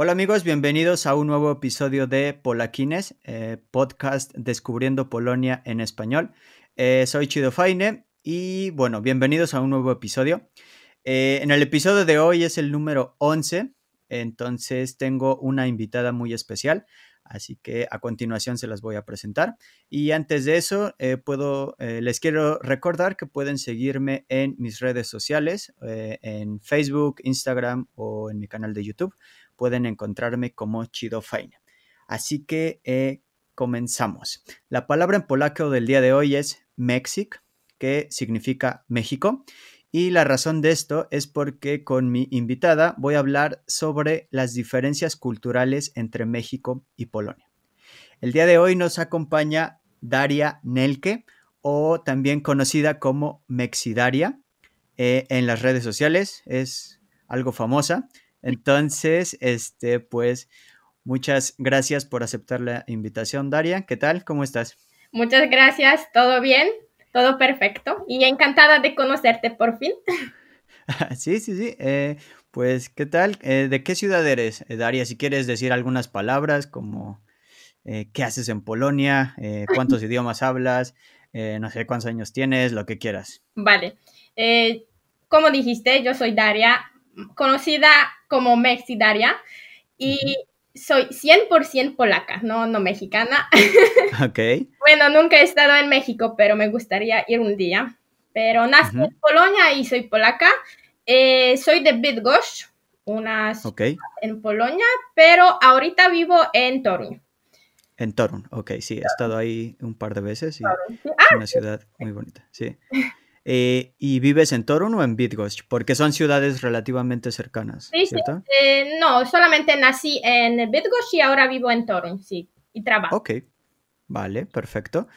Hola amigos, bienvenidos a un nuevo episodio de Polaquines, eh, podcast Descubriendo Polonia en español. Eh, soy Chido Faine y bueno, bienvenidos a un nuevo episodio. Eh, en el episodio de hoy es el número 11, entonces tengo una invitada muy especial, así que a continuación se las voy a presentar. Y antes de eso, les quiero recordar que pueden seguirme en mis redes sociales, en Facebook, Instagram o en mi canal de YouTube pueden encontrarme como Chido Fine. Así que eh, comenzamos. La palabra en polaco del día de hoy es Mexic, que significa México. Y la razón de esto es porque con mi invitada voy a hablar sobre las diferencias culturales entre México y Polonia. El día de hoy nos acompaña Daria Nelke, o también conocida como Mexidaria eh, en las redes sociales. Es algo famosa. Entonces, este, pues, muchas gracias por aceptar la invitación, Daria. ¿Qué tal? ¿Cómo estás? Muchas gracias, todo bien, todo perfecto y encantada de conocerte por fin. sí, sí, sí. Eh, pues, ¿qué tal? Eh, ¿De qué ciudad eres, eh, Daria? Si quieres decir algunas palabras como qué haces en Polonia, cuántos idiomas hablas, no sé cuántos años tienes, lo que quieras. Vale. como dijiste, yo soy Daria, conocida como Mexidaria y soy 100% polaca, no, no mexicana. Ok. bueno, nunca he estado en México, pero me gustaría ir un día. Pero nací en Polonia y soy polaca. Eh, soy de Bydgoszcz, una ciudad en Polonia, pero ahorita vivo en Torun. En Torun, ok, sí, he estado ahí un par de veces y es una ah, ciudad muy bonita, sí. Eh, ¿Y vives en Torun o en Bydgoszcz? Porque son ciudades relativamente cercanas. Sí, ¿cierto? sí. Eh, no, solamente nací en Bydgoszcz y ahora vivo en Torun, sí, y trabajo. Ok, vale, perfecto.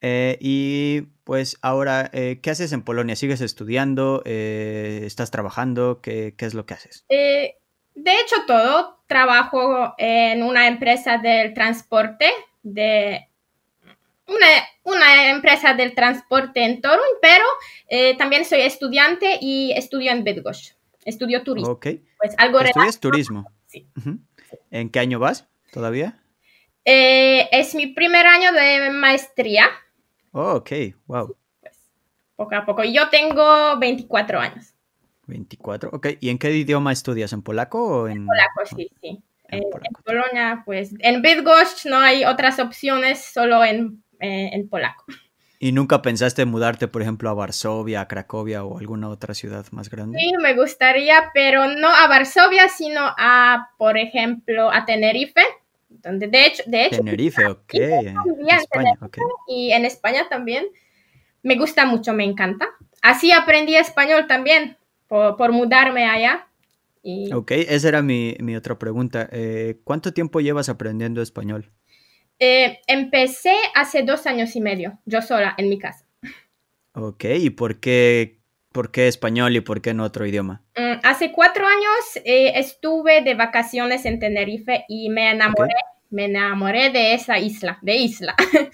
Eh, y pues ahora, ¿qué haces en Polonia? ¿Sigues estudiando? ¿Estás trabajando? ¿Qué, ¿Qué, es lo que haces? de hecho, todo. Trabajo en una empresa del transporte de una, una, empresa del transporte en Torun, pero eh, también soy estudiante y estudio en Bydgoszcz. Estudio turismo. Ok. Pues algo ¿Estudias turismo? Sí. ¿En qué año vas todavía? Eh, es mi primer año de maestría. Oh, ok, wow. Pues, poco a poco. Yo tengo 24 años. 24, ok. ¿Y en qué idioma estudias? ¿En polaco o en...? En polaco, sí, sí. En, en Polonia, pues en Bydgoszcz no hay otras opciones, solo en eh, en polaco. ¿Y nunca pensaste mudarte, por ejemplo, a Varsovia, a Cracovia o alguna otra ciudad más grande? Sí, me gustaría, pero no a Varsovia, sino a, por ejemplo, a Tenerife, donde de hecho... De hecho Tenerife, ok. España, Y en España también. Me gusta mucho, me encanta. Así aprendí español también, por, mudarme allá. Y... Ok, esa era mi, mi otra pregunta. Eh, ¿Cuánto tiempo llevas aprendiendo español? Eh, empecé hace dos años y medio, yo sola, en mi casa. Ok, ¿y por qué, por qué español y por qué en otro idioma? Mm, hace cuatro años eh, estuve de vacaciones en Tenerife y me enamoré, me enamoré de esa isla, de isla.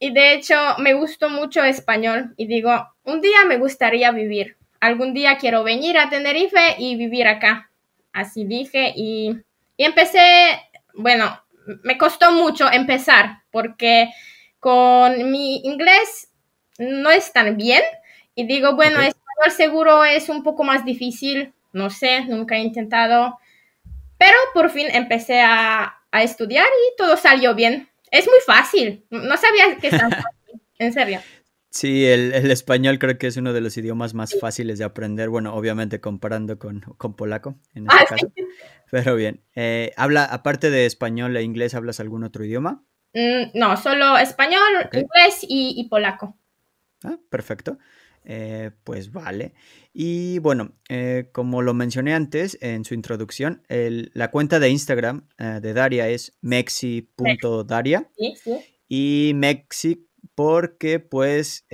Y, y, de hecho me gustó mucho español y digo, un día me gustaría vivir, algún día quiero venir a Tenerife y vivir acá. Así dije y, y empecé, bueno, me costó mucho empezar porque con mi inglés no es tan bien y digo, bueno, español seguro es un poco más difícil, no sé, nunca he intentado, pero por fin empecé a, estudiar y todo salió bien. Es muy fácil, no sabía que es tan fácil, en serio. Sí, el, español creo que es uno de los idiomas más fáciles de aprender, bueno, obviamente comparando con, polaco en este ah, caso. Pero bien, eh, habla, aparte de español e inglés, ¿hablas algún otro idioma? Mm, no, solo español, inglés y, polaco. Ah, perfecto. Eh, pues vale. Y bueno, eh, como lo mencioné antes en su introducción, la cuenta de Instagram de Daria es mexi.daria. Sí, sí. Y mexi porque pues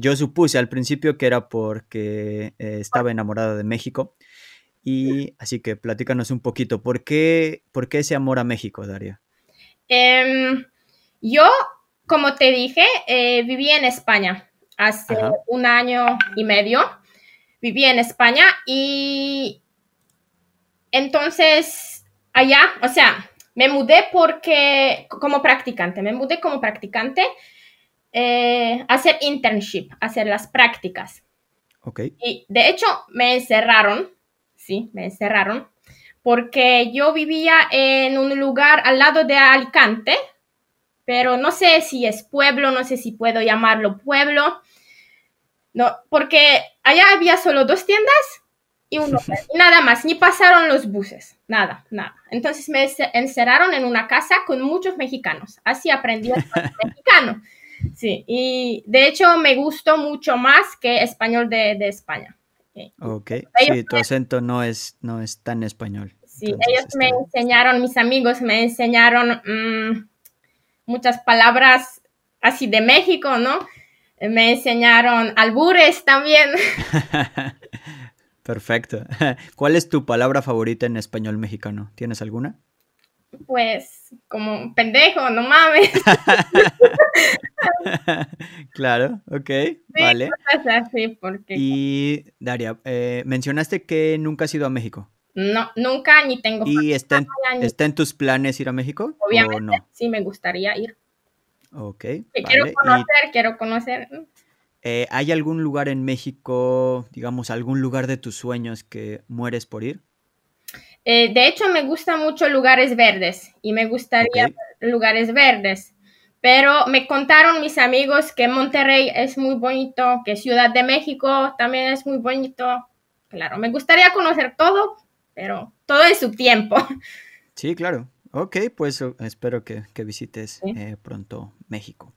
yo supuse al principio que era porque estaba enamorada de México. Y así que platícanos un poquito, ¿por qué, por qué ese amor a México, Daria? Em, yo, como te dije, viví en España hace un año y medio. Viví en España y entonces allá, o sea, me mudé porque, como practicante, me mudé como practicante eh, hacer internship, hacer las prácticas. Ok. Y de hecho me encerraron, sí, me encerraron, porque yo vivía en un lugar al lado de Alicante, pero no sé si es pueblo, no sé si puedo llamarlo pueblo. No, porque allá había solo dos tiendas y uno y nada más, ni pasaron los buses, nada, nada. Entonces me encerraron en una casa con muchos mexicanos. Así aprendí español mexicano. Sí, y de hecho me gustó mucho más que español de, España. Ok, sí, tu acento no es, no es tan español. Sí, ellos me enseñaron, mis amigos me enseñaron mm, muchas palabras así de México, ¿no? Me enseñaron albures también. Perfecto. ¿Cuál es tu palabra favorita en español mexicano? ¿Tienes alguna? Pues como pendejo, no mames. claro, ok, vale. Y Daria, eh, mencionaste que nunca has ido a México. No, nunca ni tengo. ¿Y está en, está en tus planes ir a México? Obviamente, sí, me gustaría ir. Ok. quiero conocer, quiero conocer. Eh, ¿Hay algún lugar en México, digamos, algún lugar de tus sueños que mueres por ir? Eh, de hecho, me gustan mucho lugares verdes y me gustaría lugares verdes. Pero me contaron mis amigos que Monterrey es muy bonito, que Ciudad de México también es muy bonito. Claro, me gustaría conocer todo, pero todo en su tiempo. Sí, claro. Ok, pues espero que, visites eh, pronto México.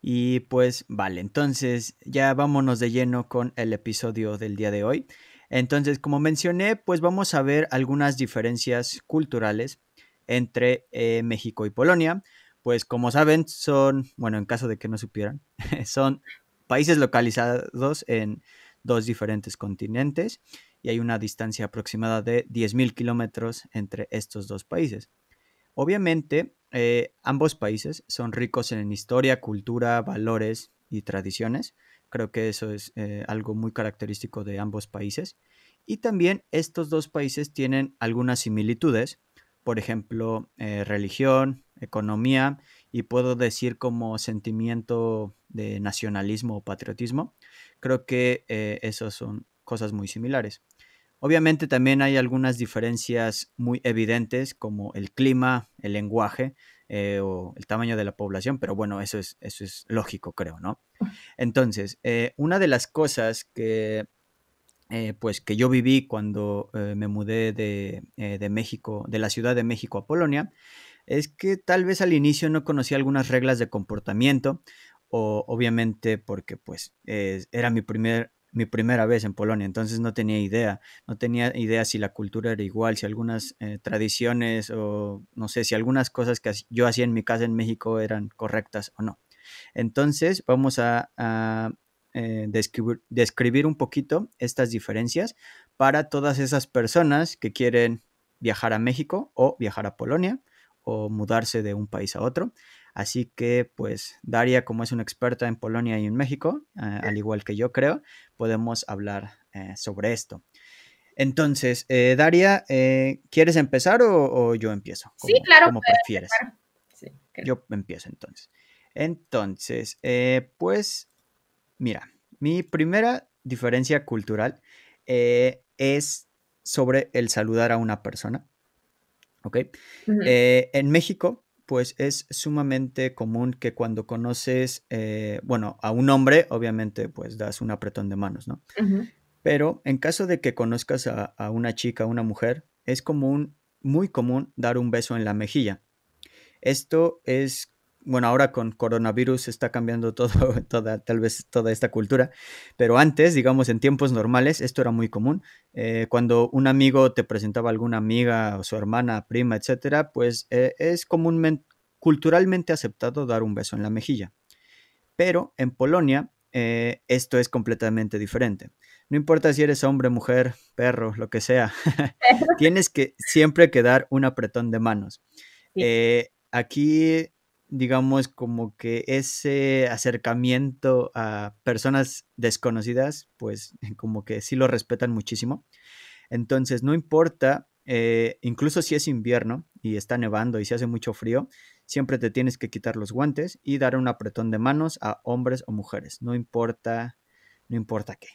Y pues vale, entonces ya vámonos de lleno con el episodio del día de hoy. Entonces, como mencioné, pues vamos a ver algunas diferencias culturales entre eh, México y Polonia. Pues como saben, son, bueno, en caso de que no supieran, son países localizados en dos diferentes continentes y hay una distancia aproximada de 10.000 kilómetros entre estos dos países. Obviamente, eh, ambos países son ricos en historia, cultura, valores y tradiciones. Creo que eso es eh, algo muy característico de ambos países. Y también estos dos países tienen algunas similitudes, por ejemplo, eh, religión, economía y puedo decir como sentimiento de nacionalismo o patriotismo. Creo que esos son cosas muy similares. Obviamente también hay algunas diferencias muy evidentes como el clima, el lenguaje eh, o el tamaño de la población, pero bueno, eso es, eso es lógico, creo, ¿no? Entonces, eh, una de las cosas que, eh, pues, que yo viví cuando me mudé de, de, México, de la Ciudad de México a Polonia, es que tal vez al inicio no conocía algunas reglas de comportamiento, o obviamente porque pues era mi primer mi primera vez en Polonia, entonces no tenía idea, no tenía idea si la cultura era igual, si algunas eh, tradiciones o no sé, si algunas cosas que yo hacía en mi casa en México eran correctas o no. Entonces vamos a, eh, describir, describir un poquito estas diferencias para todas esas personas que quieren viajar a México o viajar a Polonia o mudarse de un país a otro. Así que, pues, Daria, como es una experta en Polonia y en México, eh, al igual que yo creo, podemos hablar eh, sobre esto. Entonces, eh, Daria, ¿quieres empezar o, yo empiezo? sí, claro. Como prefieres. yo empiezo entonces. Entonces, pues, mira, mi primera diferencia cultural es sobre el saludar a una persona. ¿Ok? en México, pues es sumamente común que cuando conoces, eh, bueno, a un hombre, obviamente, pues das un apretón de manos, ¿no? Pero en caso de que conozcas a, una chica, a una mujer, es común, muy común dar un beso en la mejilla. Esto es bueno, ahora con coronavirus está cambiando todo, toda, tal vez toda esta cultura, pero antes, digamos, en tiempos normales, esto era muy común. Eh, cuando un amigo te presentaba a alguna amiga o su hermana, prima, etcétera, pues eh, es comúnmente, culturalmente aceptado dar un beso en la mejilla. Pero en Polonia eh, esto es completamente diferente. No importa si eres hombre, mujer, perro, lo que sea, tienes que siempre que dar un apretón de manos. aquí digamos, como que ese acercamiento a personas desconocidas, pues como que sí lo respetan muchísimo. Entonces, no importa, eh, incluso si es invierno y está nevando y se hace mucho frío, siempre te tienes que quitar los guantes y dar un apretón de manos a hombres o mujeres, no importa, no importa qué.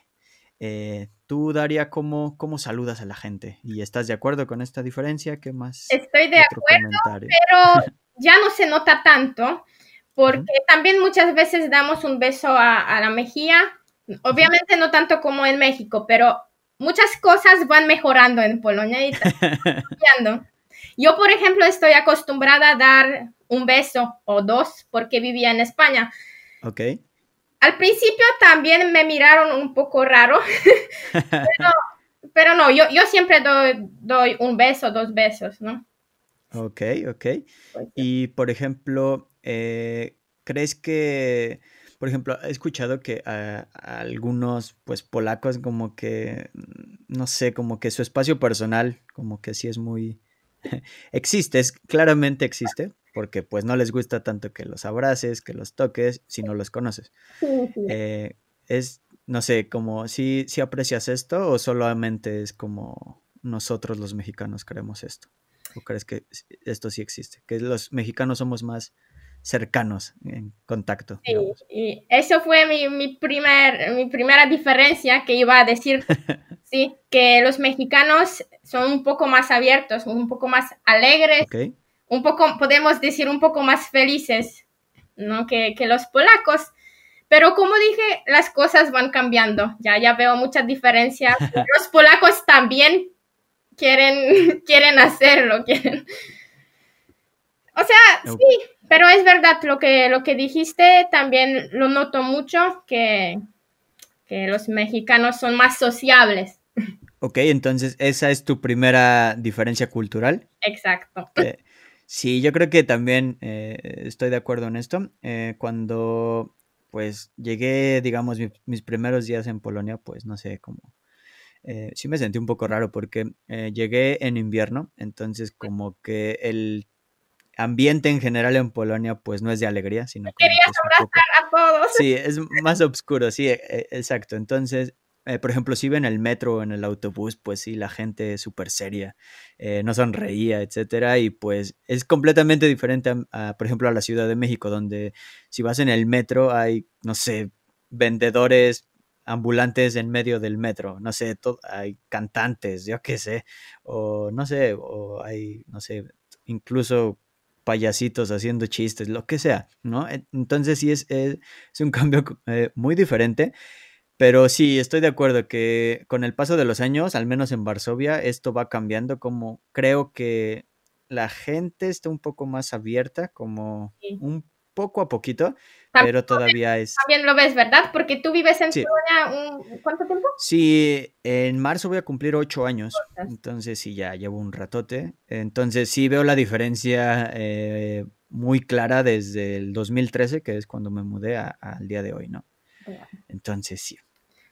Eh, tú, Daria, ¿cómo, ¿cómo saludas a la gente? ¿Y estás de acuerdo con esta diferencia? ¿Qué más? Estoy de acuerdo, pero ya no se nota tanto, porque también muchas veces damos un beso a, la mejilla, obviamente no tanto como en México, pero muchas cosas van mejorando en Polonia y. Yo, por ejemplo, estoy acostumbrada a dar un beso o dos porque vivía en España. Ok. Al principio también me miraron un poco raro, pero, no, yo, yo siempre doy, doy un beso, dos besos, ¿no? Ok, ok. Y por ejemplo, eh, ¿crees que, por ejemplo, he escuchado que a, algunos, pues, polacos como que, no sé, como que su espacio personal, como que sí es muy, existe, es, claramente existe, porque pues no les gusta tanto que los abraces, que los toques, si no los conoces. Eh, es, no sé, como si, si aprecias esto o solamente es como nosotros los mexicanos creemos esto. ¿O crees que esto sí existe? Que los mexicanos somos más cercanos en contacto. Sí, y eso fue mi, mi, primer, mi primera diferencia que iba a decir, sí, que los mexicanos son un poco más abiertos, un poco más alegres, un poco, podemos decir, un poco más felices, ¿no? Que, que, los polacos. Pero como dije, las cosas van cambiando, ya, ya veo muchas diferencias. los polacos también quieren, quieren hacerlo, quieren... O sea, sí, pero es verdad lo que, lo que dijiste, también lo noto mucho, que, los mexicanos son más sociables. Ok, entonces esa es tu primera diferencia cultural. Exacto. sí, yo creo que también eh, estoy de acuerdo en esto. Eh, cuando pues llegué, digamos, mis primeros días en Polonia, pues no sé, cómo eh, sí me sentí un poco raro porque eh, llegué en invierno, entonces como que el ambiente en general en Polonia pues no es de alegría, sino que... Querías abrazar a todos. Sí, es más oscuro, sí, e, e, exacto. Entonces, eh, por ejemplo, si iba en el metro o en el autobús, pues sí, la gente es súper seria, no sonreía, etcétera, y pues es completamente diferente, a, por ejemplo, a la Ciudad de México, donde si vas en el metro hay, no sé, vendedores ambulantes en medio del metro, no sé, hay cantantes, yo qué sé, o no sé, o hay, no sé, incluso payasitos haciendo chistes, lo que sea, ¿no? Entonces sí es, es, un cambio eh, muy diferente, pero sí, estoy de acuerdo que con el paso de los años, al menos en Varsovia, esto va cambiando, como creo que la gente está un poco más abierta, como un poco a poquito, pero todavía es... También lo ves, ¿verdad? Porque tú vives en Polonia, un... ¿cuánto tiempo? Sí, en marzo voy a cumplir ocho años, entonces sí, ya llevo un ratote. Entonces sí veo la diferencia eh, muy clara desde el 2013, que es cuando me mudé al día de hoy, ¿no? Entonces sí.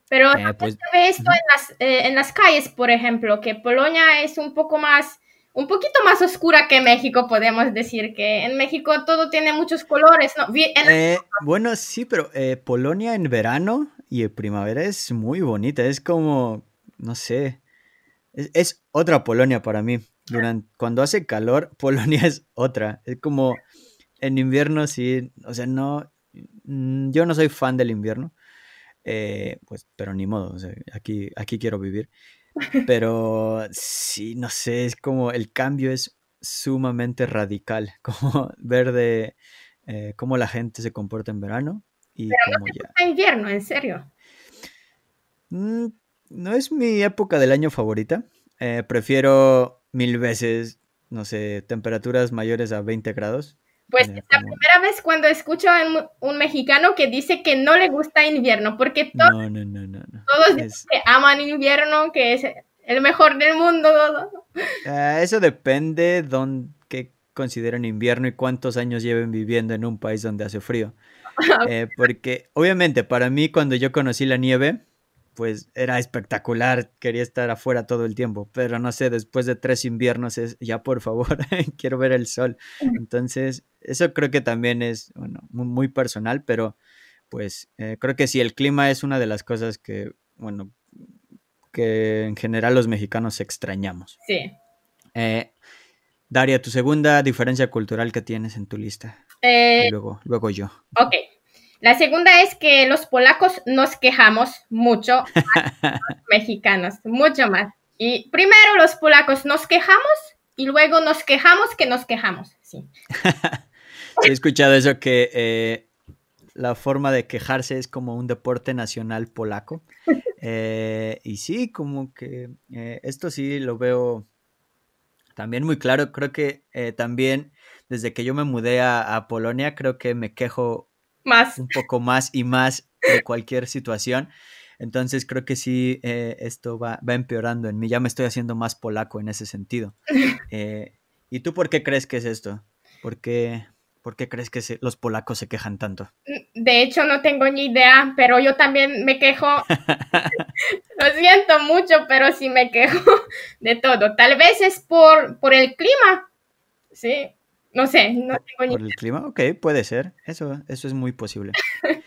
Pero eh, pues, se ve esto en, las, eh, en las calles, por ejemplo, que Polonia es un poco más un poquito más oscura que México, podemos decir que en México todo tiene muchos colores, ¿no? Eh, bueno, sí, pero eh, Polonia en verano y en primavera es muy bonita, es como, no sé, es, otra Polonia para mí. Cuando hace calor, Polonia es otra, es como en invierno sí, o sea, no, mm, yo no soy fan del invierno, eh, pues, pero ni modo, aquí, aquí quiero vivir. Pero sí, no sé, es como el cambio es sumamente radical, como ver de eh, cómo la gente se comporta en verano y Pero no ya. invierno, en serio. Mm, no es mi época del año favorita. Eh, prefiero mil veces, no sé, temperaturas mayores a 20 grados. Pues es la primera vez cuando escucho a un, mexicano que dice que no le gusta invierno, porque todos, todos que aman invierno, que es el mejor del mundo. Ah, eso depende de qué consideran invierno y cuántos años lleven viviendo en un país donde hace frío. Eh, porque obviamente para mí cuando yo conocí la nieve, pues era espectacular, quería estar afuera todo el tiempo, pero no sé, después de tres inviernos es, ya por favor, quiero ver el sol. Entonces, eso creo que también es, bueno, muy, personal, pero pues eh, creo que sí, el clima es una de las cosas que, bueno, que en general los mexicanos extrañamos. Sí. Eh, Daria, tu segunda diferencia cultural que tienes en tu lista. Eh, luego, luego yo. Ok. La segunda es que los polacos nos quejamos mucho los mexicanos, mucho más. Y primero los polacos nos quejamos y luego nos quejamos que nos quejamos. Sí. He escuchado eso que eh, la forma de quejarse es como un deporte nacional polaco. Eh, y sí, como que eh, esto sí lo veo también muy claro. Creo que también desde que yo me mudé a Polonia, creo que me quejo más. Un poco más y más de cualquier situación. Entonces creo que sí, eh, esto va, empeorando en mí. Ya me estoy haciendo más polaco en ese sentido. Eh, ¿Y tú por qué crees que es esto? ¿Por qué, por qué crees que los polacos se quejan tanto? De hecho, no tengo ni idea, pero yo también me quejo. Lo siento mucho, pero sí me quejo de todo. Tal vez es por, por el clima. Sí, no sé, no tengo ni ¿Por el clima? Ok, puede ser. Eso, eso es muy posible.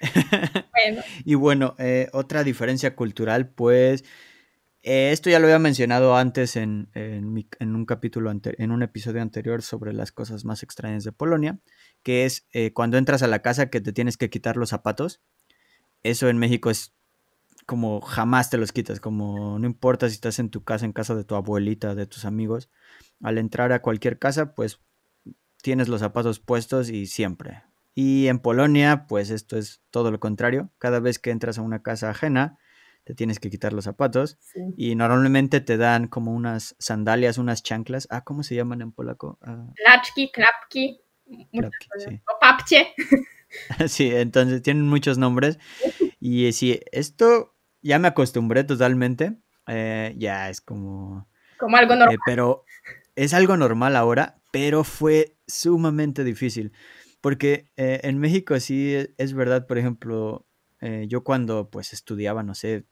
y bueno, eh, otra diferencia cultural, pues, eh, esto ya lo había mencionado antes en, un capítulo, en un episodio anterior sobre las cosas más extrañas de Polonia, que es eh, cuando entras a la casa que te tienes que quitar los zapatos. Eso en México es como jamás te los quitas, como no importa si estás en tu casa, en casa de tu abuelita, de tus amigos, al entrar a cualquier casa, pues tienes los zapatos puestos y siempre. Y en Polonia, pues esto es todo lo contrario. Cada vez que entras a una casa ajena, te tienes que quitar los zapatos. Y normalmente te dan como unas sandalias, unas chanclas. Ah, ¿cómo se llaman en polaco? Uh... Klapki, klapki. sí. O papche. sí, entonces tienen muchos nombres. Y sí, esto ya me acostumbré totalmente. Eh, ya es como... Como algo normal. Eh, pero es algo normal ahora, pero fue sumamente difícil. Porque eh, en México sí e, es verdad, por ejemplo, eh, yo cuando pues estudiaba, no sé,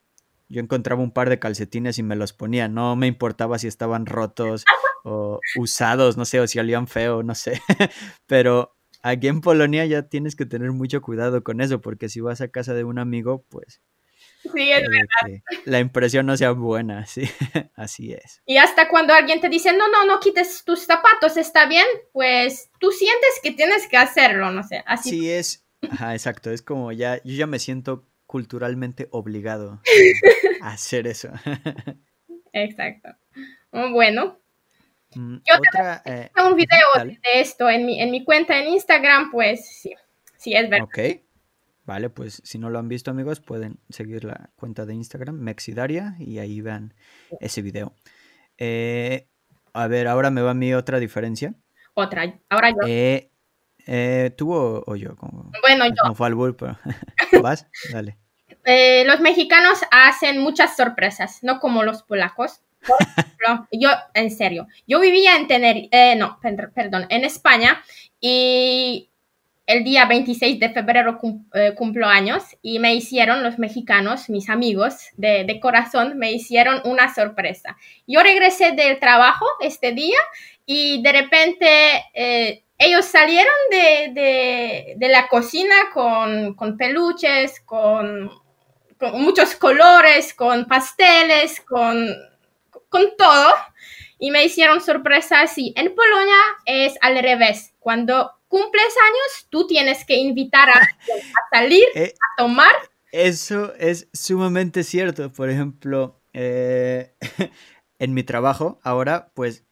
yo encontraba un par de calcetines y me los ponía, no me importaba si estaban rotos o usados, no sé, o si olían feo, no sé. Pero aquí en Polonia ya tienes que tener mucho cuidado con eso, porque si vas a casa de un amigo, pues Sí, es verdad. La impresión no sea buena, sí, así es. Y hasta cuando alguien te dice, no, no, no quites tus zapatos, está bien, pues tú sientes que tienes que hacerlo, no sé, así. Sí, es, ajá, exacto, es como ya, yo ya me siento culturalmente obligado a hacer eso. exacto. Oh, bueno. Mm, yo otra, eh, un video de esto en mi, en mi cuenta en Instagram, pues sí, sí, es verdad. Ok. Vale, pues si no lo han visto amigos pueden seguir la cuenta de Instagram, Mexidaria, y ahí vean ese video. Eh, a ver, ahora me va a mí otra diferencia. Otra, ahora yo. Eh, eh, ¿Tú o, yo? bueno, yo. No fue al bull, pero vas, dale. los mexicanos hacen muchas sorpresas, no como los polacos. Por ejemplo, yo, en serio, yo vivía en Tenerife, no, perdón, en España y el día 26 de febrero eh, cumplo años y me hicieron los mexicanos, mis amigos de, corazón, me hicieron una sorpresa. Yo regresé del trabajo este día y de repente eh, ellos salieron de, la cocina con, peluches, con, muchos colores, con pasteles, con, con todo. Y me hicieron sorpresa así. En Polonia es al revés. Cuando cumples años, tú tienes que invitar a, salir, eh, a tomar. Eso es sumamente cierto. Por ejemplo, eh, en mi trabajo ahora, pues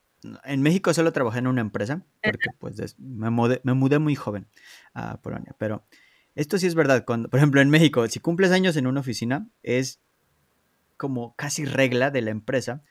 en México solo trabajé en una empresa, porque pues me mudé, me mudé muy joven a Polonia, pero esto sí es verdad. Cuando, por ejemplo, en México, si cumples años en una oficina, es como casi regla de la empresa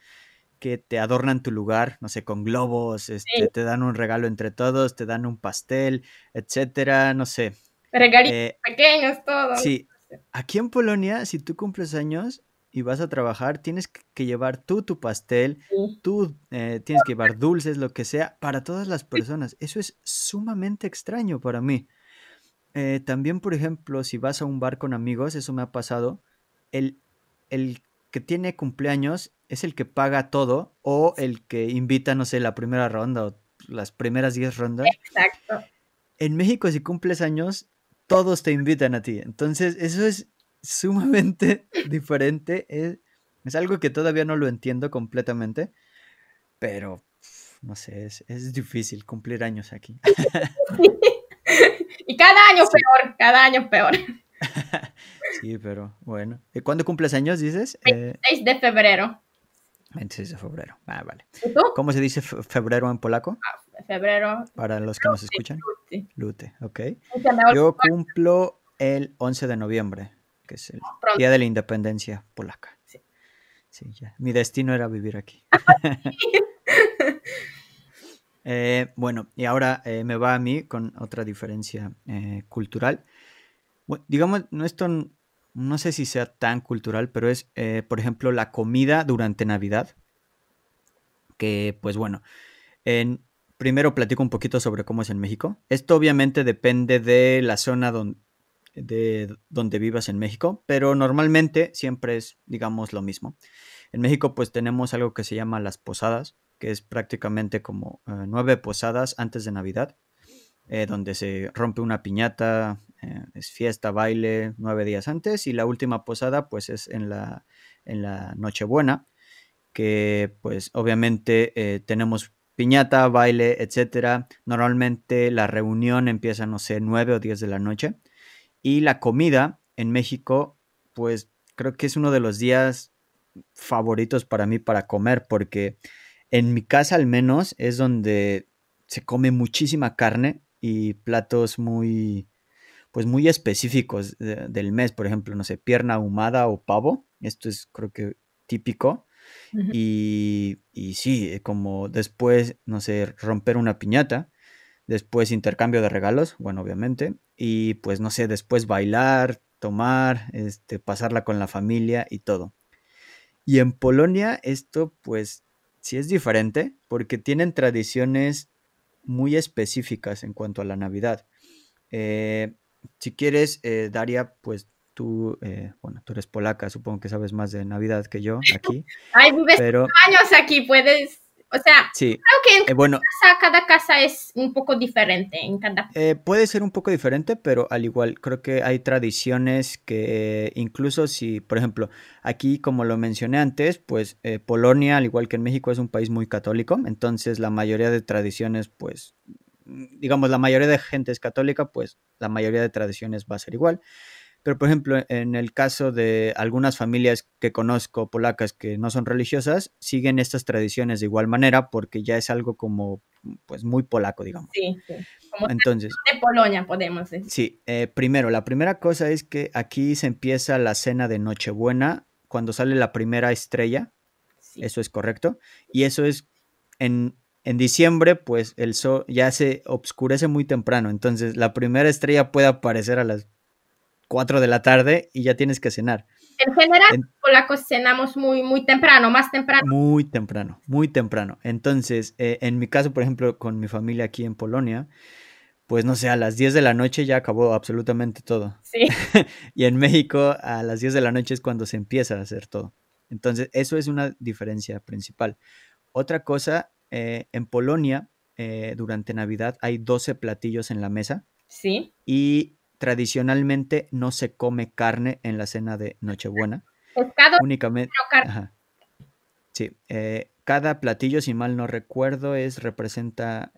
que te adornan tu lugar, no sé, con globos, este, te dan un regalo entre todos, te dan un pastel, etcétera, no sé. Regalitos eh, pequeños, todo. Sí, aquí en Polonia, si tú cumples años y vas a trabajar, tienes que llevar tú tu pastel, tú eh, tienes que llevar dulces, lo que sea, para todas las personas. Eso es sumamente extraño para mí. Eh, también, por ejemplo, si vas a un bar con amigos, eso me ha pasado, el, el que tiene cumpleaños es el que paga todo o el que invita, no sé, la primera ronda o las primeras 10 rondas. Exacto. En México, si cumples años, todos te invitan a ti. Entonces, eso es sumamente diferente. Es, es algo que todavía no lo entiendo completamente, pero no sé, es, es difícil cumplir años aquí. y cada año peor, cada año peor. sí, pero bueno. ¿Y cuándo cumples años, dices? 26 eh, de febrero. 26 de febrero. Ah, vale. ¿Cómo se dice febrero en polaco? Ah, febrero. Para los que nos escuchan. Lute. Lute, ok. Yo cumplo el 11 de noviembre, que es el día de la independencia polaca. Sí. Sí, ya. Mi destino era vivir aquí. eh, bueno, y ahora eh, me va a mí con otra diferencia eh, cultural digamos, no esto no sé si sea tan cultural, pero es, eh, por ejemplo, la comida durante Navidad. Que, pues bueno, en, primero platico un poquito sobre cómo es en México. Esto obviamente depende de la zona donde, de donde vivas en México, pero normalmente siempre es, digamos, lo mismo. En México, pues tenemos algo que se llama las posadas, que es prácticamente como eh, nueve posadas antes de Navidad, eh, donde se rompe una piñata, eh, es fiesta, baile nueve días antes y la última posada pues es en la, en la Nochebuena, que pues obviamente eh, tenemos piñata, baile, etcétera. Normalmente la reunión empieza, no sé, nueve o diez de la noche. Y la comida en México, pues creo que es uno de los días favoritos para mí para comer, porque en mi casa al menos es donde se come muchísima carne y platos muy, pues muy específicos del mes, por ejemplo, no sé, pierna ahumada o pavo, esto es creo que típico. y, y, sí, eh, como después, no sé, romper una piñata, después intercambio de regalos, bueno, obviamente, y pues no sé, después bailar, tomar, este, pasarla con la familia y todo. Y en Polonia esto pues sí es diferente porque tienen tradiciones muy específicas en cuanto a la Navidad. Eh, si quieres, eh, Daria, pues tú, eh, bueno, tú eres polaca, supongo que sabes más de Navidad que yo aquí. Ay, vives pero... años aquí, puedes, o sea, sí. creo que en eh, bueno, cada casa es un poco diferente. En cada... puede ser un poco diferente, pero al igual, creo que hay tradiciones que incluso si, por ejemplo, aquí, como lo mencioné antes, pues Polonia, al igual que en México, es un país muy católico, entonces la mayoría de tradiciones, pues digamos, la mayoría de gente es católica, pues la mayoría de tradiciones va a ser igual. Pero, por ejemplo, en el caso de algunas familias que conozco polacas que no son religiosas, siguen estas tradiciones de igual manera porque ya es algo como, pues, muy polaco, digamos. Sí, sí. Como Entonces, de Polonia, podemos decir. Sí, eh, primero, la primera cosa es que aquí se empieza la cena de Nochebuena cuando sale la primera estrella. Eso es correcto. Y eso es en en diciembre, pues el sol ya se oscurece muy temprano, entonces la primera estrella puede aparecer a las 4 de la tarde y ya tienes que cenar. En general, en, polacos cenamos muy, muy temprano, más temprano. Muy temprano, muy temprano. Entonces, eh, en mi caso, por ejemplo, con mi familia aquí en Polonia, pues no sé, a las 10 de la noche ya acabó absolutamente todo. Sí. y en México, a las 10 de la noche es cuando se empieza a hacer todo. Entonces, eso es una diferencia principal. Otra cosa eh, en Polonia, eh, durante Navidad, hay 12 platillos en la mesa. Sí. Y tradicionalmente no se come carne en la cena de Nochebuena. Pescado. Únicamente. Sí. Eh, cada platillo, si mal no recuerdo, es representa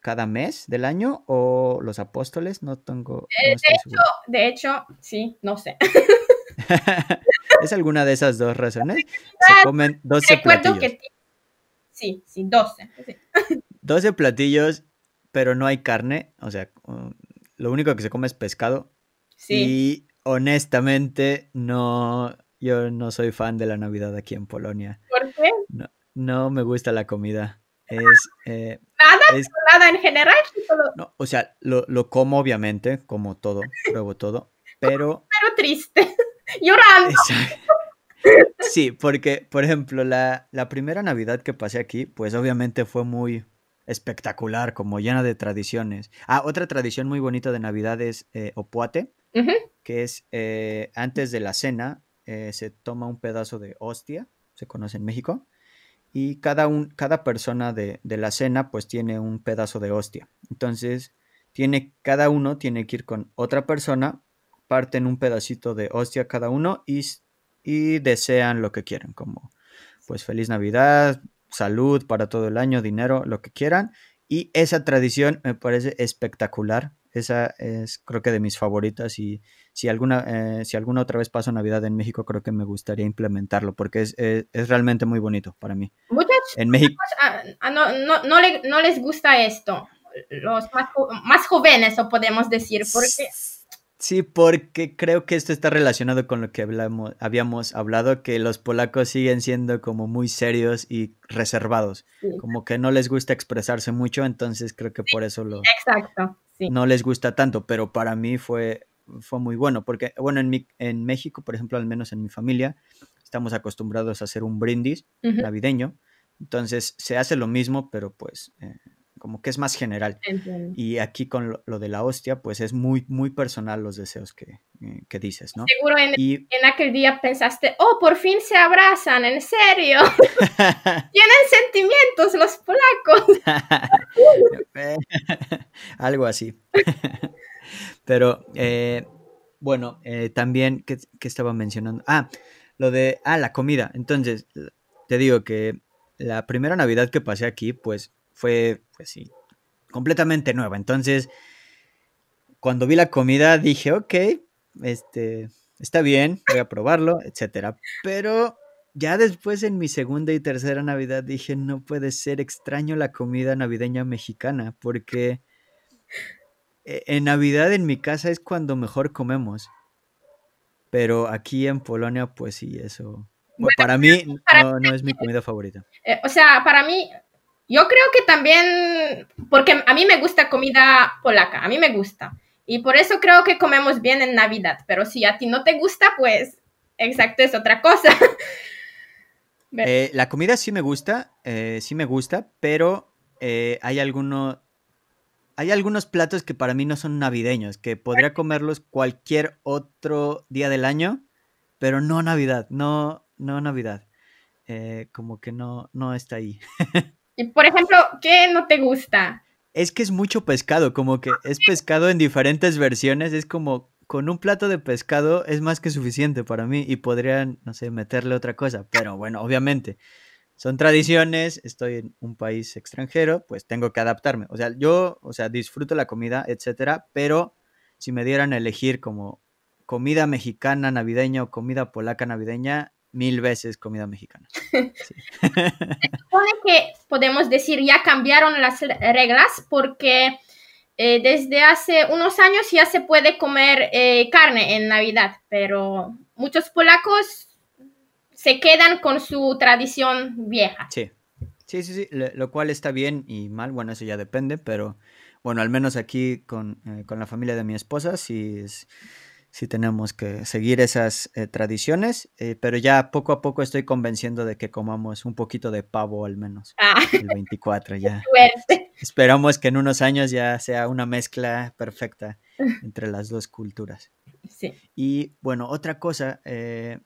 cada mes del año o los apóstoles. No tengo. de, hecho, de hecho, sí, no sé. ¿Es alguna de esas dos razones? Se comen 12 Recuerdo que Sí, sí, 12. 12 platillos, pero no hay carne. O sea, lo único que se come es pescado. Sí. Y honestamente, no. Yo no soy fan de la Navidad aquí en Polonia. ¿Por qué? No, no me gusta la comida. Es, eh, nada, nada en general. No, o sea, lo, lo, como obviamente, como todo, pruebo todo, pero... Pero triste, llorando. Sí, porque, por ejemplo, la, la, primera Navidad que pasé aquí, pues obviamente fue muy espectacular, como llena de tradiciones. Ah, otra tradición muy bonita de Navidad es eh, Opuate, que es eh, antes de la cena, eh, se toma un pedazo de hostia, se conoce en México, y cada, un, cada persona de, de, la cena pues tiene un pedazo de hostia. Entonces, tiene, cada uno tiene que ir con otra persona, parten un pedacito de hostia cada uno y y desean lo que quieran, como pues feliz Navidad, salud para todo el año, dinero, lo que quieran. Y esa tradición me parece espectacular. Esa es creo que de mis favoritas y si alguna, eh, si alguna otra vez paso Navidad en México creo que me gustaría implementarlo porque es, es, realmente muy bonito para mí. Muchos en México ah, ah, no, no, no, le, no, les gusta esto, los más, más jóvenes, o podemos decir, porque Sí, porque creo que esto está relacionado con lo que hablamos, habíamos hablado, que los polacos siguen siendo como muy serios y reservados, como que no les gusta expresarse mucho, entonces creo que por eso lo... Exacto. No les gusta tanto, pero para mí fue, fue muy bueno, porque bueno, en, mi, en México, por ejemplo, al menos en mi familia, estamos acostumbrados a hacer un brindis navideño, entonces se hace lo mismo, pero pues... Eh, como que es más general. Y aquí con lo, de la hostia, pues es muy, muy personal los deseos que, eh, que dices, ¿no? Seguro en, en, aquel día pensaste, oh, por fin se abrazan, en serio. Tienen sentimientos los polacos. Algo así. Pero, eh, bueno, eh, también, ¿qué, ¿qué estaba mencionando? Ah, lo de, ah, la comida. Entonces, te digo que la primera Navidad que pasé aquí, pues fue, pues sí, completamente nueva. Entonces, cuando vi la comida dije, ok, este, está bien, voy a probarlo, etcétera. Pero ya después en mi segunda y tercera Navidad dije, no puede ser extraño la comida navideña mexicana, porque e, en Navidad en mi casa es cuando mejor comemos. Pero aquí en Polonia, pues sí, eso. para mí no, no, es mi comida favorita. Eh, o sea, para mí, yo creo que también, porque a mí me gusta comida polaca, a mí me gusta. Y por eso creo que comemos bien en Navidad. Pero si a ti no te gusta, pues exacto, es otra cosa. Eh, la comida sí me gusta, eh, sí me gusta, pero eh, hay algunos... Hay algunos platos que para mí no son navideños, que podría comerlos cualquier otro día del año, pero no Navidad, no, no Navidad. como que no, no está ahí. Y por ejemplo, ¿qué no te gusta? Es que es mucho pescado, como que es pescado en diferentes versiones, es como con un plato de pescado es más que suficiente para mí y podrían, no sé, meterle otra cosa, pero bueno, obviamente son tradiciones, estoy en un país extranjero, pues tengo que adaptarme. O sea, yo, o sea, disfruto la comida, etcétera, pero si me dieran a elegir como comida mexicana navideña o comida polaca navideña, mil veces comida mexicana. Supone que podemos decir ya cambiaron las reglas porque eh, desde hace unos años ya se puede comer eh, carne en Navidad, pero muchos polacos se quedan con su tradición vieja. Sí, sí, sí, sí, lo cual está bien y mal, bueno, eso ya depende, pero bueno, al menos aquí con, eh, con la familia de mi esposa sí es sí tenemos que seguir esas eh, tradiciones, eh, pero ya poco a poco estoy convenciendo de que comamos un poquito de pavo al menos. Ah. El 24 ya. Esperamos que en unos años ya sea una mezcla perfecta entre las dos culturas. Sí. Y bueno, otra cosa, eh,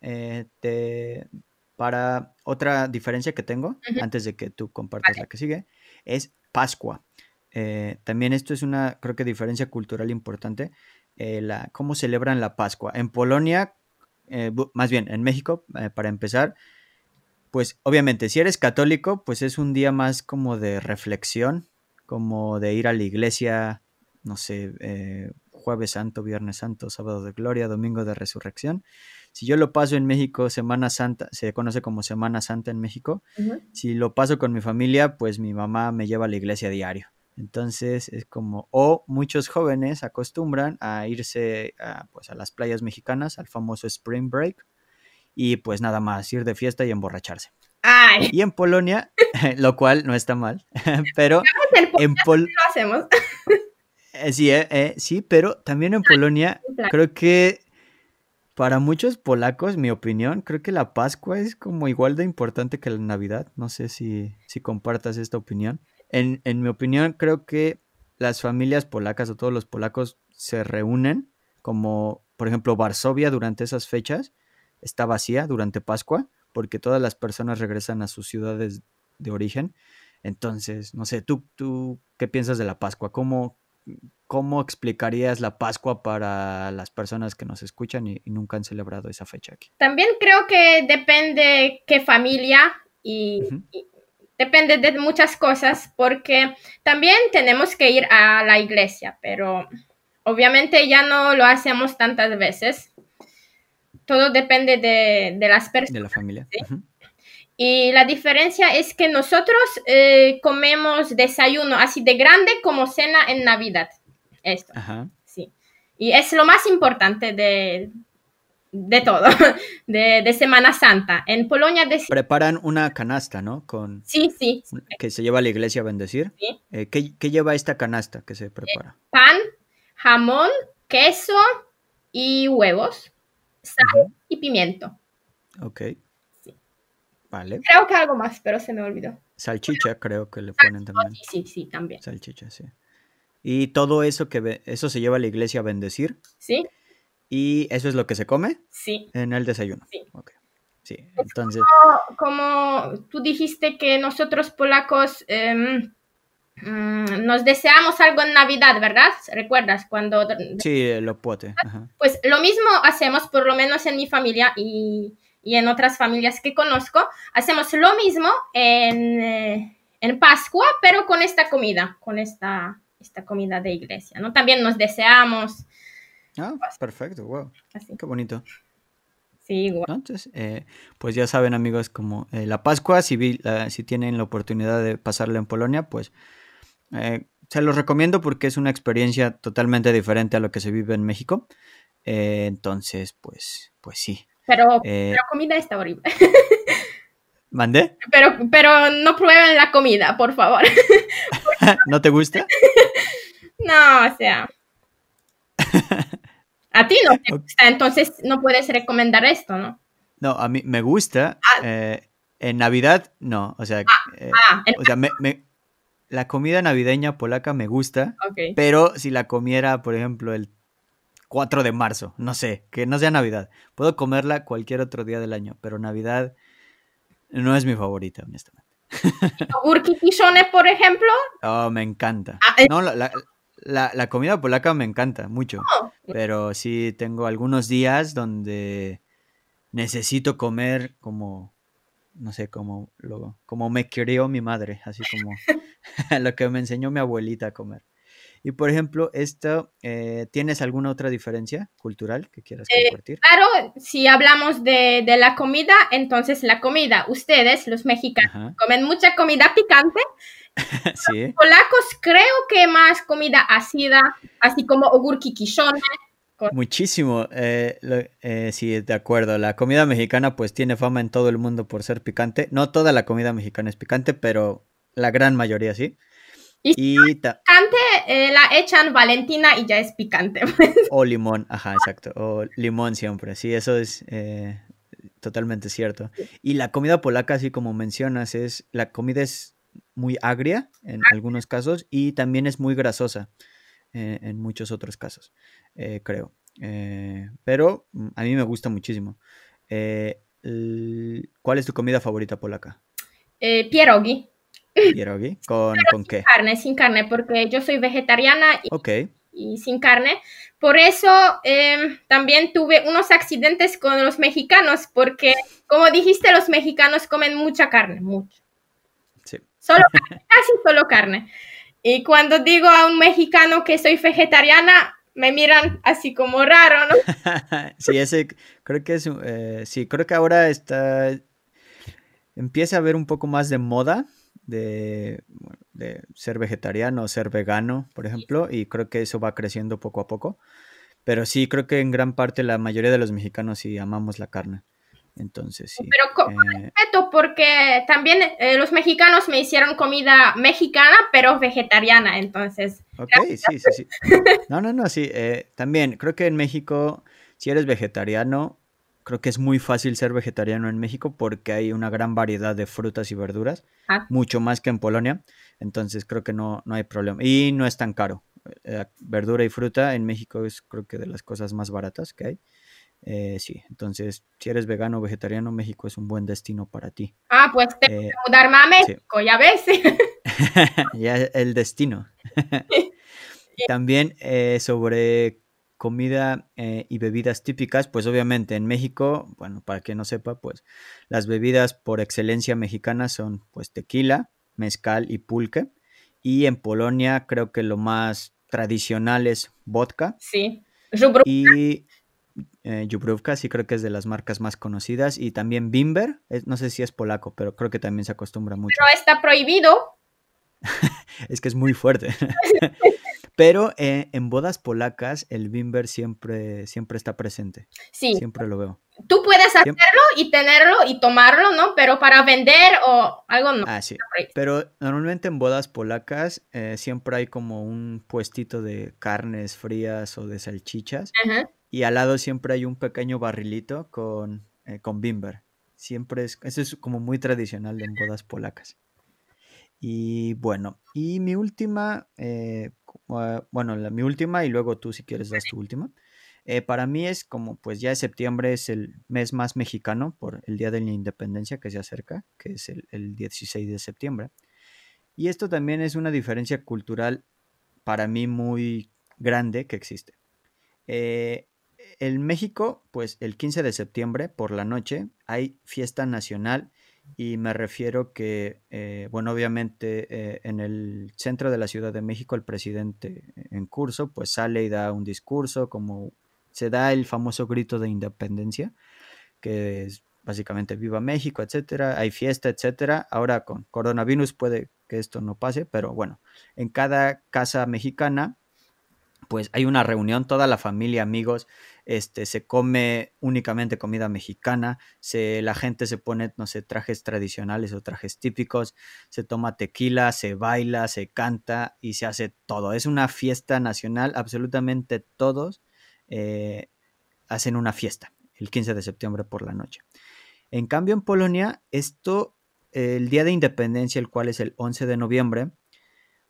para otra diferencia que tengo, antes de que tú compartas la que sigue, es Pascua. también esto es una, creo que diferencia cultural importante. Eh, la, cómo celebran la Pascua. En Polonia, eh, más bien en México, eh, para empezar, pues obviamente si eres católico, pues es un día más como de reflexión, como de ir a la iglesia, no sé, jueves santo, viernes santo, sábado de gloria, domingo de resurrección. Si yo lo paso en México, Semana Santa, se conoce como Semana Santa en México, si lo paso con mi familia, pues mi mamá me lleva a la iglesia diario. Entonces es como, o muchos jóvenes acostumbran a irse a, pues, a las playas mexicanas, al famoso Spring Break, y pues nada más, ir de fiesta y emborracharse. Y en Polonia, lo cual no está mal, pero en Polonia lo hacemos. Eh, sí, eh, eh, sí, pero también en Polonia creo que para muchos polacos, mi opinión, creo que la Pascua es como igual de importante que la Navidad. No sé si, si compartas esta opinión. En, en mi opinión, creo que las familias polacas o todos los polacos se reúnen, como por ejemplo Varsovia durante esas fechas está vacía durante Pascua, porque todas las personas regresan a sus ciudades de origen. Entonces, no sé, ¿tú, tú qué piensas de la Pascua? ¿Cómo, cómo explicarías la Pascua para las personas que nos escuchan y, nunca han celebrado esa fecha aquí? También creo que depende qué familia y, depende de muchas cosas, porque también tenemos que ir a la iglesia, pero obviamente ya no lo hacemos tantas veces todo depende de, las personas. De la familia. Y la diferencia es que nosotros eh, comemos desayuno así de grande como cena en Navidad. Esto. Ajá. Sí. Y es lo más importante de, de todo, de, Semana Santa. En Polonia... Preparan una canasta, ¿no? Con, sí, sí. Que se lleva a la iglesia a bendecir. Sí. Eh, ¿qué, lleva esta canasta que se prepara? pan, jamón, queso y huevos sal y pimiento. Ok. Sí. Vale. Creo que algo más, pero se me olvidó. Salchicha creo que le ponen también. Sí, sí, también. Salchicha, sí. Y todo eso que eso se lleva a la iglesia a bendecir. Sí. ¿Y eso es lo que se come? Sí. En el desayuno. Sí. Okay. Sí, entonces... Como, tú dijiste que nosotros polacos em, Mm, nos deseamos algo en Navidad, ¿verdad? ¿Recuerdas cuando... Sí, lo pote. Pues lo mismo hacemos, por lo menos en mi familia y, en otras familias que conozco, hacemos lo mismo en, eh, en, Pascua, pero con esta comida, con esta, esta comida de iglesia, ¿no? También nos deseamos. Ah, perfecto, wow. Así. Qué bonito. Sí, igual. Entonces, eh, pues ya saben amigos, como eh, la Pascua, si, si tienen la oportunidad de pasarla en Polonia, pues eh, se los recomiendo porque es una experiencia totalmente diferente a lo que se vive en México. Eh, entonces, pues, pues sí. Pero eh, la comida está horrible. ¿Mandé? Pero, pero no prueben la comida, por favor. ¿No te gusta? no, o sea. A ti no te gusta, entonces no puedes recomendar esto, ¿no? No, a mí me gusta. Ah. en Navidad, no. O sea, ah, ah, o sea me, la comida navideña polaca me gusta, pero si la comiera, por ejemplo, el 4 de marzo, no sé, que no sea Navidad, puedo comerla cualquier otro día del año, pero Navidad no es mi favorita, honestamente. ¿Urkikishone, por ejemplo? Oh, me encanta. Ah, no, la, comida polaca me encanta mucho, oh. pero sí tengo algunos días donde necesito comer como no sé, como, lo, como me crió mi madre, así como lo que me enseñó mi abuelita a comer. Y por ejemplo, esto, eh, ¿tienes alguna otra diferencia cultural que quieras eh, compartir? claro, si hablamos de, la comida, entonces la comida, ustedes, los mexicanos, comen mucha comida picante. sí. Los polacos creo que más comida ácida, así como kishone, Muchísimo, eh, eh, sí, de acuerdo. La comida mexicana pues tiene fama en todo el mundo por ser picante. No toda la comida mexicana es picante, pero la gran mayoría sí. Y, picante eh, la echan Valentina y ya es picante. Pues. O limón, ajá, exacto. O limón siempre, sí, eso es totalmente cierto. Y la comida polaca, así como mencionas, es la comida es muy agria en algunos casos y también es muy grasosa en muchos otros casos. Eh, creo. Eh, pero mm, a mí me gusta muchísimo. Eh, ¿Cuál es tu comida favorita polaca? pierogi. ¿Pierogi? ¿Con, ¿con qué? Sin carne, sin carne, porque yo soy vegetariana y, y sin carne. Por eso em, también tuve unos accidentes con los mexicanos, porque como dijiste, los mexicanos comen mucha carne, mucho. Solo casi solo carne. Y cuando digo a un mexicano que soy vegetariana, me miran así como raro, ¿no? sí, ese creo que es, eh, sí, creo que ahora está, empieza a haber un poco más de moda de, de ser vegetariano o ser vegano, por ejemplo, y creo que eso va creciendo poco a poco. Pero sí, creo que en gran parte la mayoría de los mexicanos sí amamos la carne. Entonces, sí. Pero con, eh, respeto, porque también eh, los mexicanos me hicieron comida mexicana, pero vegetariana, entonces. Ok, sí, sí, sí. No, no, no, sí. Eh, también, creo que en México, si eres vegetariano, creo que es muy fácil ser vegetariano en México porque hay una gran variedad de frutas y verduras, ah. mucho más que en Polonia. Entonces, creo que no, no hay problema. Y no es tan caro. verdura y fruta en México es, creo que, de las cosas más baratas que hay. Eh, sí, entonces, si eres vegano o vegetariano, México es un buen destino para ti. Ah, pues te eh, mudarme a México, ya ves. ya el destino. También eh, sobre comida y bebidas típicas, pues obviamente en México, bueno, para que no sepa, pues las bebidas por excelencia mexicanas son pues tequila, mezcal y pulque. Y en Polonia creo que lo más tradicional es vodka. Sí. Y eh, sí creo que es de las marcas más conocidas. Y también Bimber, no sé si es polaco, pero creo que también se acostumbra mucho. Pero está prohibido. es que es muy fuerte. pero eh, en bodas polacas el Bimber siempre, siempre está presente. Sí. Siempre lo veo. Tú puedes hacerlo y tenerlo y tomarlo, ¿no? Pero para vender o algo no. Ah, sí. Pero normalmente en bodas polacas eh, siempre hay como un puestito de carnes frías o de salchichas. Ajá y al lado siempre hay un pequeño barrilito con, eh, con bimber. Siempre es, eso es como muy tradicional en bodas polacas. Y bueno, y mi última, eh, ah, bueno, la, mi última y luego tú si quieres das tu última. Eh, para mí es como, pues ya septiembre es el mes más mexicano por el Día de la Independencia que se acerca, que es el, el 16 de septiembre. Y esto también es una diferencia cultural para mí muy grande que existe. En México, pues el 15 de septiembre por la noche hay fiesta nacional y me refiero que, eh, bueno, obviamente eh, en el centro de la Ciudad de México el presidente en curso pues sale y da un discurso como se da el famoso grito de independencia, que es básicamente viva México, etcétera, hay fiesta, etcétera. Ahora con coronavirus puede que esto no pase, pero bueno, en cada casa mexicana pues hay una reunión, toda la familia, amigos, este, se come únicamente comida mexicana, se, la gente se pone, no sé, trajes tradicionales o trajes típicos, se toma tequila, se baila, se canta y se hace todo. Es una fiesta nacional, absolutamente todos eh, hacen una fiesta el 15 de septiembre por la noche. En cambio, en Polonia, esto, el Día de Independencia, el cual es el 11 de noviembre,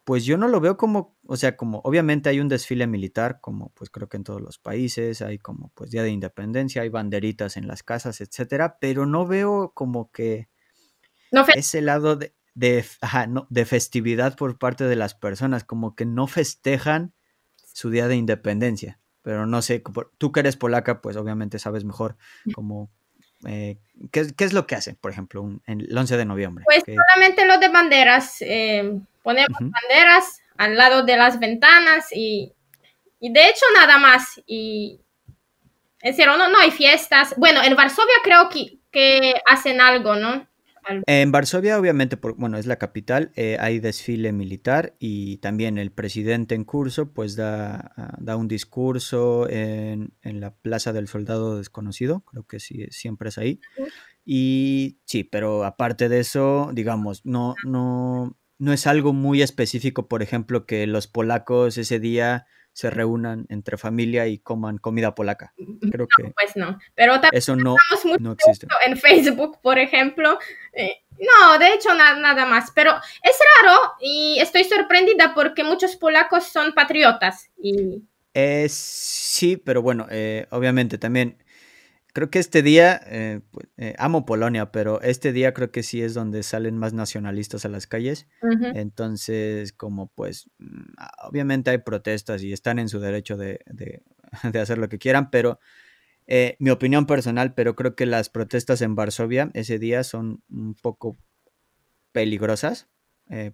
pues yo no lo veo como, o sea, como obviamente hay un desfile militar, como pues creo que en todos los países, hay como pues Día de Independencia, hay banderitas en las casas, etcétera, pero no veo como que ese lado de, de, de festividad por parte de las personas, como que no festejan su Día de Independencia. Pero no sé, tú que eres polaca, pues obviamente sabes mejor como eh, ¿qué, es lo que hacen, por ejemplo, el 11 de noviembre? Pues solamente lo de banderas. Eh, ponemos banderas al lado de las ventanas y, de hecho nada más. Y en serio, no, no hay fiestas. Bueno, en Varsovia creo que, que hacen algo, ¿no? En Varsovia, obviamente, bueno, es la capital, eh, hay desfile militar y también el presidente en curso, pues da, ah, da un discurso en, la Plaza del Soldado Desconocido, creo que sí, siempre es ahí. Y sí, pero aparte de eso, digamos, no, no, no es algo muy específico, por ejemplo, que los polacos ese día se reúnan entre familia y coman comida polaca. Creo que pues no. Pero eso no, no existe. En Facebook, por ejemplo. Eh, no, de hecho nada más. Pero es raro y estoy sorprendida porque muchos polacos son patriotas. Y... sí, pero bueno, eh, obviamente también creo que este día, eh, pues, eh, amo Polonia, pero este día creo que sí es donde salen más nacionalistas a las calles. Entonces, como pues, mm, obviamente hay protestas y están en su derecho de, hacer lo que quieran, pero eh, mi opinión personal, pero creo que las protestas en Varsovia ese día son un poco peligrosas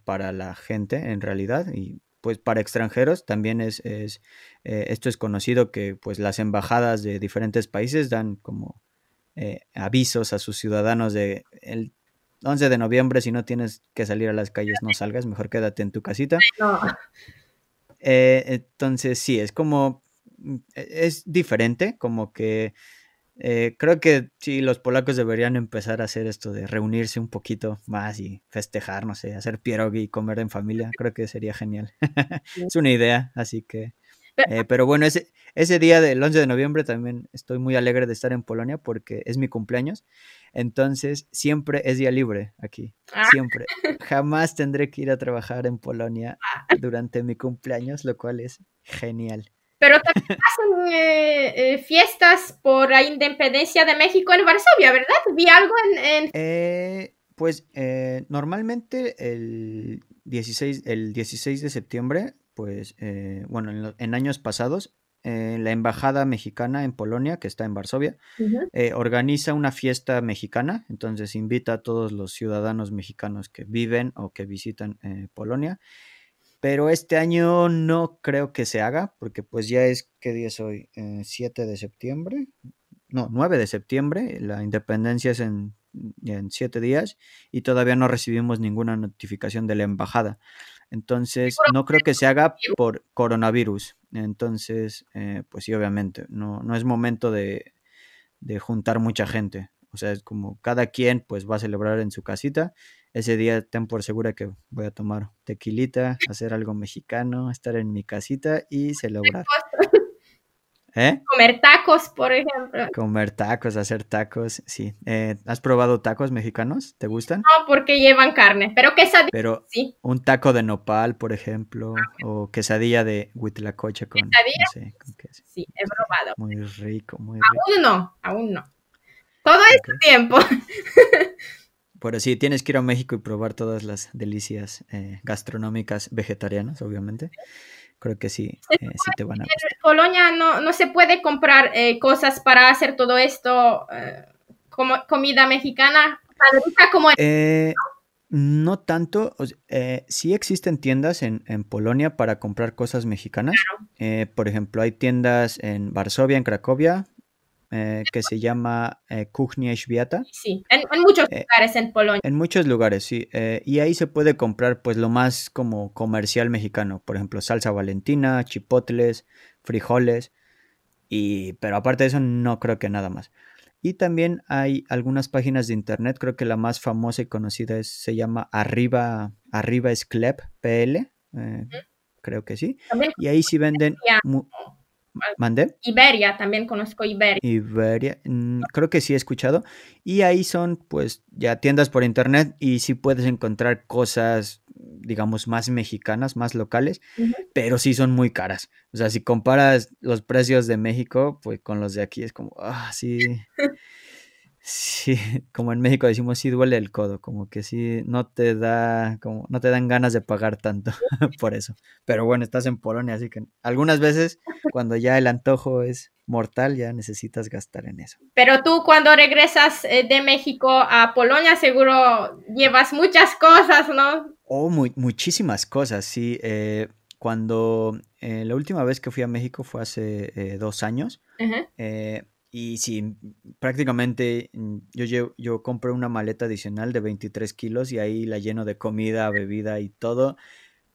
para la gente en realidad y pues para extranjeros también es, es eh, esto es conocido que pues las embajadas de diferentes países dan como eh, avisos a sus ciudadanos de el 11 de noviembre si no tienes que salir a las calles no salgas, mejor quédate en tu casita. Eh, entonces sí, es como, mm, e, es diferente, como que Eh, creo que sí, los polacos deberían empezar a hacer esto de reunirse un poquito más y festejar, no sé, hacer pierogi y comer en familia. Creo que sería genial. es una idea, así que... Eh, pero bueno, ese, ese día del 11 de noviembre también estoy muy alegre de estar en Polonia porque es mi cumpleaños. Entonces, siempre es día libre aquí. Ah. Siempre. Jamás tendré que ir a trabajar en Polonia ah. durante mi cumpleaños, lo cual es genial. Pero también hacen eh, eh, fiestas por la independencia de México en Varsovia, ¿verdad? Vi algo en... Eh, pues normalmente el 16, el 16 de septiembre, pues bueno, en, años pasados, la Embajada Mexicana en Polonia, que está en Varsovia, organiza una fiesta mexicana, entonces invita a todos los ciudadanos mexicanos que viven o que visitan Polonia pero este año no creo que se haga, porque pues ya es, ¿qué día es hoy? 7 eh, de septiembre. No, 9 de septiembre. La independencia es en, en 7 días y todavía no recibimos ninguna notificación de la embajada. Entonces, no creo que se haga por coronavirus. Entonces, eh, pues sí, obviamente, no, no es momento de, de juntar mucha gente. O sea, es como cada quien pues va a celebrar en su casita ese día ten por segura que voy a tomar tequilita, hacer algo mexicano, estar en mi casita y celebrar. ¿Eh? Comer tacos, por ejemplo. Comer tacos, hacer tacos, sí. Eh, ¿Has probado tacos mexicanos? ¿Te gustan? No, porque llevan carne, pero quesadilla. Pero sí. un taco de nopal, por ejemplo, o quesadilla de huitlacoche con, ¿Quesadilla? Sí, he probado. Muy rico, muy rico. Aún no, aún no. Todo este tiempo. Pero sí, tienes que ir a México y probar todas las delicias eh, gastronómicas vegetarianas, obviamente. Creo que sí, eh, sí te van a gustar. En Polonia no, no se puede comprar eh, cosas para hacer todo esto como comida mexicana. Como no tanto, sí existen tiendas en, en, Polonia para comprar cosas mexicanas. por ejemplo, hay tiendas en Varsovia, en Cracovia, eh, que se llama eh, Kuchnia Świata. Sí, en, muchos eh, lugares en Polonia. En muchos lugares, sí. Eh, y ahí se puede comprar pues lo más como comercial mexicano, por ejemplo, salsa valentina, chipotles, frijoles, y, pero aparte de eso no creo que nada más. Y también hay algunas páginas de internet, creo que la más famosa y conocida es, se llama Arriba, Arriba Sklep PL, creo que sí. y ahí sí venden... ¿Mandé? Iberia, también conozco Iberia. Iberia, mm, creo que sí he escuchado. Y ahí son, pues, ya tiendas por internet y sí puedes encontrar cosas, digamos, más mexicanas, más locales, pero sí son muy caras. O sea, si comparas los precios de México, pues con los de aquí es como, ah, sí. Sí, como en México decimos, sí duele el codo, como que sí no te da, como no te dan ganas de pagar tanto por eso. Pero bueno, estás en Polonia, así que algunas veces cuando ya el antojo es mortal, ya necesitas gastar en eso. Pero tú cuando regresas eh, de México a Polonia, seguro llevas muchas cosas, ¿no? Oh, muy, muchísimas cosas, sí. Eh, cuando eh, la última vez que fui a México fue hace dos años. Y sí, prácticamente mm, yo, yo compré una maleta adicional de 23 kilos y ahí la lleno de comida, bebida y todo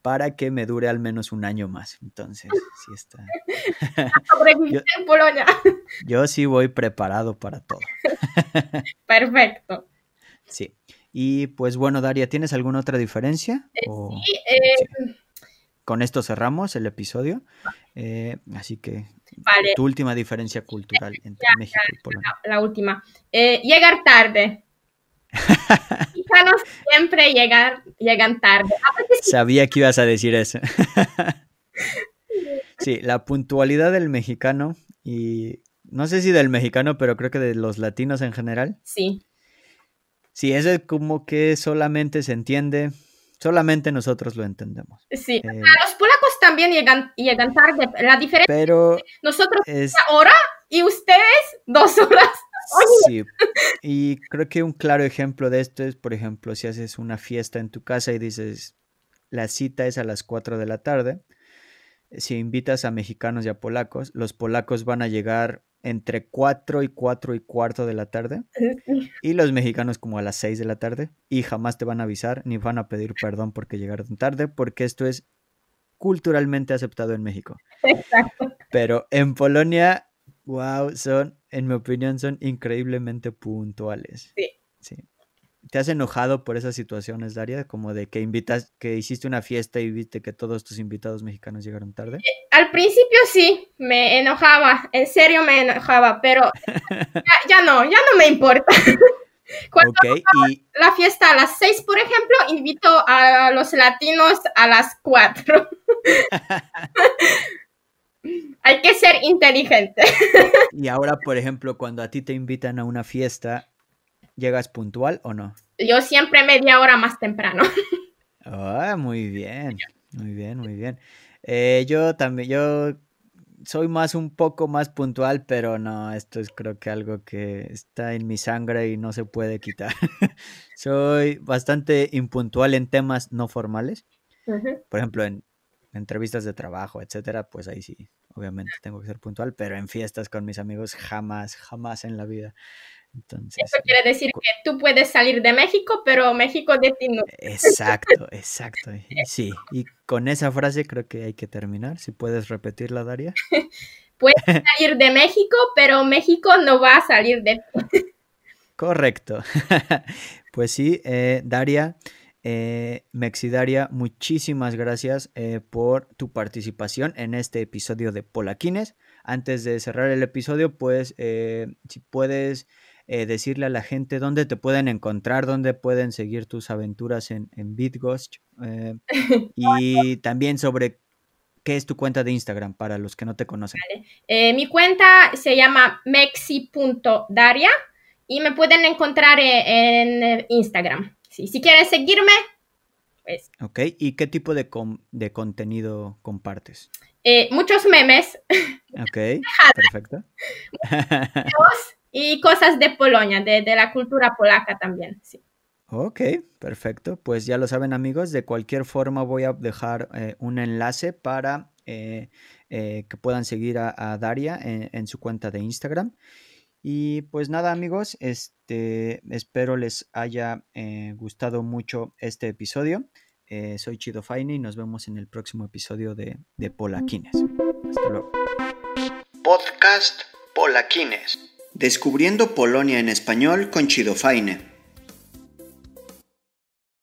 para que me dure al menos un año más. Entonces, sí está. yo, en Polonia. Yo sí voy preparado para todo. Perfecto. Sí. Y pues bueno, Daria, ¿tienes alguna otra diferencia? Eh, sí, eh, Con esto cerramos el episodio. Eh, así que tu última diferencia cultural entre México y Polonia. La, última. Eh, llegar tarde. Mexicanos siempre llegan, llegan tarde. Sabía que ibas a decir eso. sí, la puntualidad del mexicano y no sé si del mexicano, pero creo que de los latinos en general. Sí. Sí, eso es como que solamente se entiende, solamente nosotros lo entendemos. Sí, eh, los polacos también llegan, llegan tarde. La diferencia pero nosotros es una hora y ustedes dos horas. Sí, y creo que un claro ejemplo de esto es, por ejemplo, si haces una fiesta en tu casa y dices, la cita es a las 4 de la tarde, si invitas a mexicanos y a polacos, los polacos van a llegar entre 4 y 4 y cuarto de la tarde y los mexicanos como a las 6 de la tarde y jamás te van a avisar ni van a pedir perdón porque llegaron tarde porque esto es culturalmente aceptado en México. Exacto. Pero en Polonia, wow, son en mi opinión, son increíblemente puntuales. Sí. Sí. ¿Te has enojado por esas situaciones, Daria? Como de que invitas, que hiciste una fiesta y viste que todos tus invitados mexicanos llegaron tarde. Eh, al principio sí, me enojaba, en serio me enojaba, pero ya, no, ya no me importa. Cuando y... la fiesta a las seis, por ejemplo, invito a los latinos a las cuatro. Hay que ser inteligente. y ahora, por ejemplo, cuando a ti te invitan a una fiesta, ¿Llegas puntual o no? Yo siempre media hora más temprano. Ah, muy bien, muy bien, muy bien. Eh, yo también, yo soy más un poco más puntual, pero no, esto es creo que algo que está en mi sangre y no se puede quitar. soy bastante impuntual en temas no formales. Por ejemplo, en entrevistas de trabajo, etcétera, pues ahí sí, obviamente tengo que ser puntual, pero en fiestas con mis amigos jamás, jamás en la vida. Eso quiere decir que tú puedes salir de México, pero México de ti no. Exacto, exacto. Sí, y con esa frase creo que hay que terminar. Si puedes repetirla, Daria. puedes salir de México, pero México no va a salir de ti. Correcto. pues sí, eh, Daria. Eh, Mexidaria, muchísimas gracias eh, por tu participación en este episodio de Polaquines. Antes de cerrar el episodio, pues eh, si puedes eh, decirle a la gente dónde te pueden encontrar, dónde pueden seguir tus aventuras en, en BitGhost eh, y también sobre qué es tu cuenta de Instagram para los que no te conocen. Eh, mi cuenta se llama mexi.daria y me pueden encontrar en, Instagram. si quieren seguirme, pues. Ok, ¿y qué tipo de, de contenido compartes? muchos memes. Ok, perfecto y cosas de Polonia, de, la cultura polaca también, sí. Ok, perfecto. Pues ya lo saben amigos, de cualquier forma voy a dejar eh, un enlace para eh, eh, que puedan seguir a, Daria en, su cuenta de Instagram. Y pues nada amigos, este, espero les haya gustado mucho este episodio. soy Chido Faini y nos vemos en el próximo episodio de, de Polaquines. Hasta luego. Podcast Polaquines. Descubriendo Polonia en español con Chido Faine.